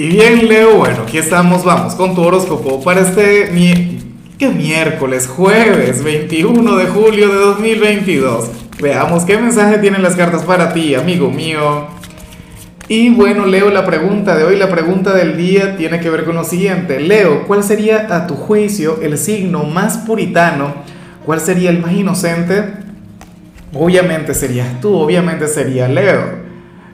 Y bien, Leo, bueno, aquí estamos, vamos con tu horóscopo para este. ¿Qué miércoles? Jueves 21 de julio de 2022. Veamos qué mensaje tienen las cartas para ti, amigo mío. Y bueno, Leo, la pregunta de hoy, la pregunta del día tiene que ver con lo siguiente. Leo, ¿cuál sería a tu juicio el signo más puritano? ¿Cuál sería el más inocente? Obviamente serías tú, obviamente sería Leo.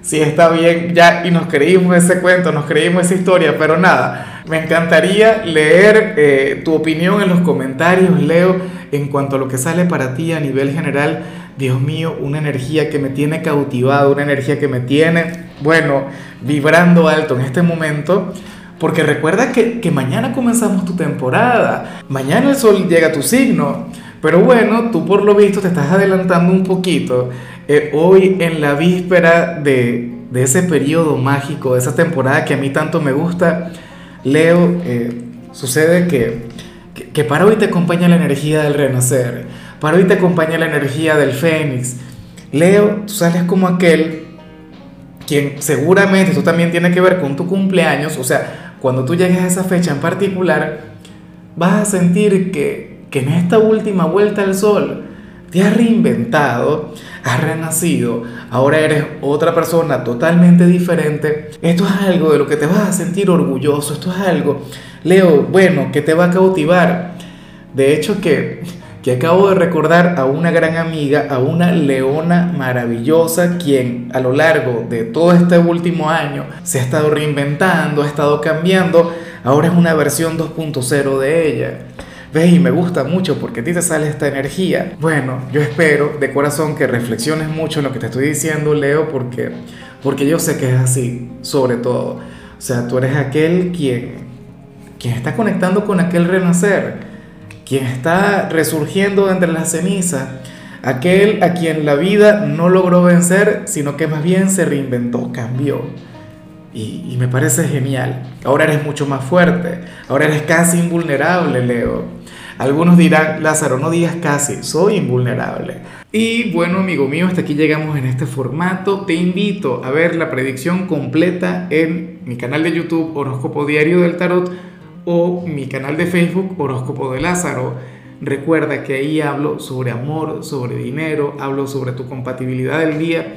Sí, está bien, ya, y nos creímos ese cuento, nos creímos esa historia, pero nada, me encantaría leer eh, tu opinión en los comentarios, Leo, en cuanto a lo que sale para ti a nivel general. Dios mío, una energía que me tiene cautivado, una energía que me tiene, bueno, vibrando alto en este momento. Porque recuerda que, que mañana comenzamos tu temporada, mañana el sol llega a tu signo, pero bueno, tú por lo visto te estás adelantando un poquito. Eh, hoy en la víspera de, de, ese periodo mágico, de esa temporada que a mí tanto me gusta, Leo, eh, sucede que, que, para hoy te acompaña la energía del renacer, para hoy te acompaña la energía del fénix. Leo, tú sales como aquel quien seguramente esto también tiene que ver con tu cumpleaños, o sea, cuando tú llegues a esa fecha en particular, vas a sentir que que en esta última vuelta al sol te has reinventado, has renacido, ahora eres otra persona totalmente diferente. Esto es algo de lo que te vas a sentir orgulloso, esto es algo, Leo, bueno, que te va a cautivar. De hecho que, que acabo de recordar a una gran amiga, a una leona maravillosa, quien a lo largo de todo este último año se ha estado reinventando, ha estado cambiando, ahora es una versión 2.0 de ella. ¿Ves? Y me gusta mucho porque a ti te sale esta energía. Bueno, yo espero de corazón que reflexiones mucho en lo que te estoy diciendo, Leo, porque, porque yo sé que es así, sobre todo. O sea, tú eres aquel quien, quien está conectando con aquel renacer, quien está resurgiendo entre las cenizas, aquel a quien la vida no logró vencer, sino que más bien se reinventó, cambió. Y, me parece genial. Ahora eres mucho más fuerte. Ahora eres casi invulnerable, Leo. Algunos dirán, Lázaro, no digas casi, soy invulnerable. Y bueno, amigo mío, hasta aquí llegamos en este formato. Te invito a ver la predicción completa en mi canal de YouTube Horóscopo Diario del Tarot o mi canal de Facebook Horóscopo de Lázaro. Recuerda que ahí hablo sobre amor, sobre dinero, hablo sobre tu compatibilidad del día.